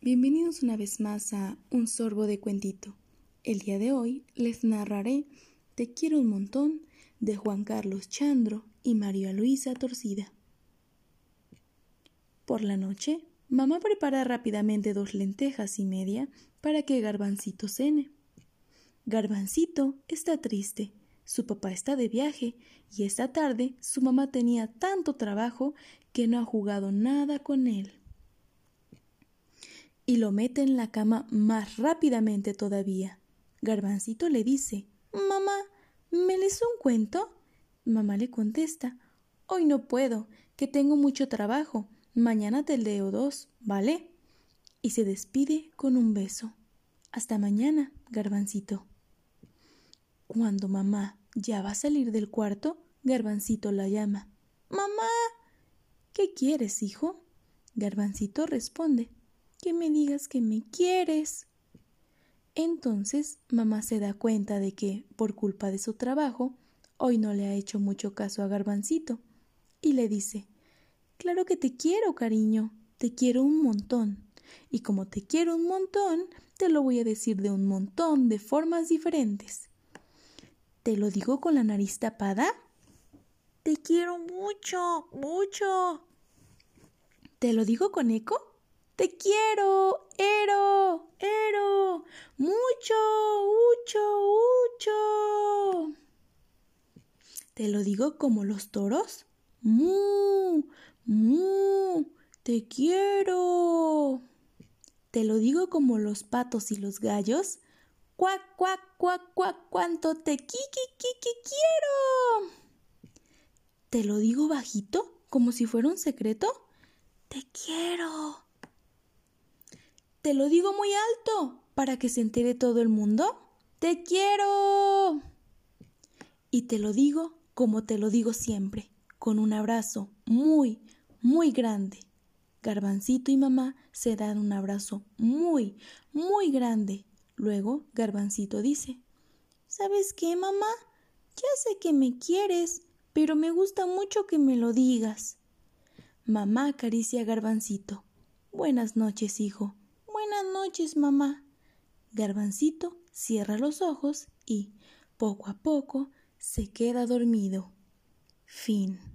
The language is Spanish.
Bienvenidos una vez más a Un sorbo de cuentito. El día de hoy les narraré Te quiero un montón de Juan Carlos Chandro y María Luisa Torcida. Por la noche, mamá prepara rápidamente dos lentejas y media para que Garbancito cene. Garbancito está triste. Su papá está de viaje y esta tarde su mamá tenía tanto trabajo que no ha jugado nada con él y lo mete en la cama más rápidamente todavía. Garbancito le dice Mamá, ¿me lees un cuento? Mamá le contesta Hoy no puedo, que tengo mucho trabajo. Mañana te leo dos, ¿vale? Y se despide con un beso. Hasta mañana, Garbancito. Cuando mamá ya va a salir del cuarto, Garbancito la llama. Mamá. ¿Qué quieres, hijo? Garbancito responde que me digas que me quieres. Entonces mamá se da cuenta de que, por culpa de su trabajo, hoy no le ha hecho mucho caso a Garbancito y le dice Claro que te quiero, cariño, te quiero un montón. Y como te quiero un montón, te lo voy a decir de un montón de formas diferentes. ¿Te lo digo con la nariz tapada? Te quiero mucho, mucho. ¿Te lo digo con eco? Te quiero, Ero, Ero, mucho, mucho, mucho. ¿Te lo digo como los toros? Mu, mu, te quiero. ¿Te lo digo como los patos y los gallos? Cuac, cuac, cuac, cuac, cuánto te qui, quiero. ¿Te lo digo bajito, como si fuera un secreto? Te quiero. Te lo digo muy alto para que se entere todo el mundo. Te quiero. Y te lo digo como te lo digo siempre, con un abrazo muy, muy grande. Garbancito y mamá se dan un abrazo muy, muy grande. Luego Garbancito dice, ¿Sabes qué, mamá? Ya sé que me quieres, pero me gusta mucho que me lo digas. Mamá acaricia a Garbancito. Buenas noches, hijo. Noches, mamá. Garbancito cierra los ojos y, poco a poco, se queda dormido. Fin.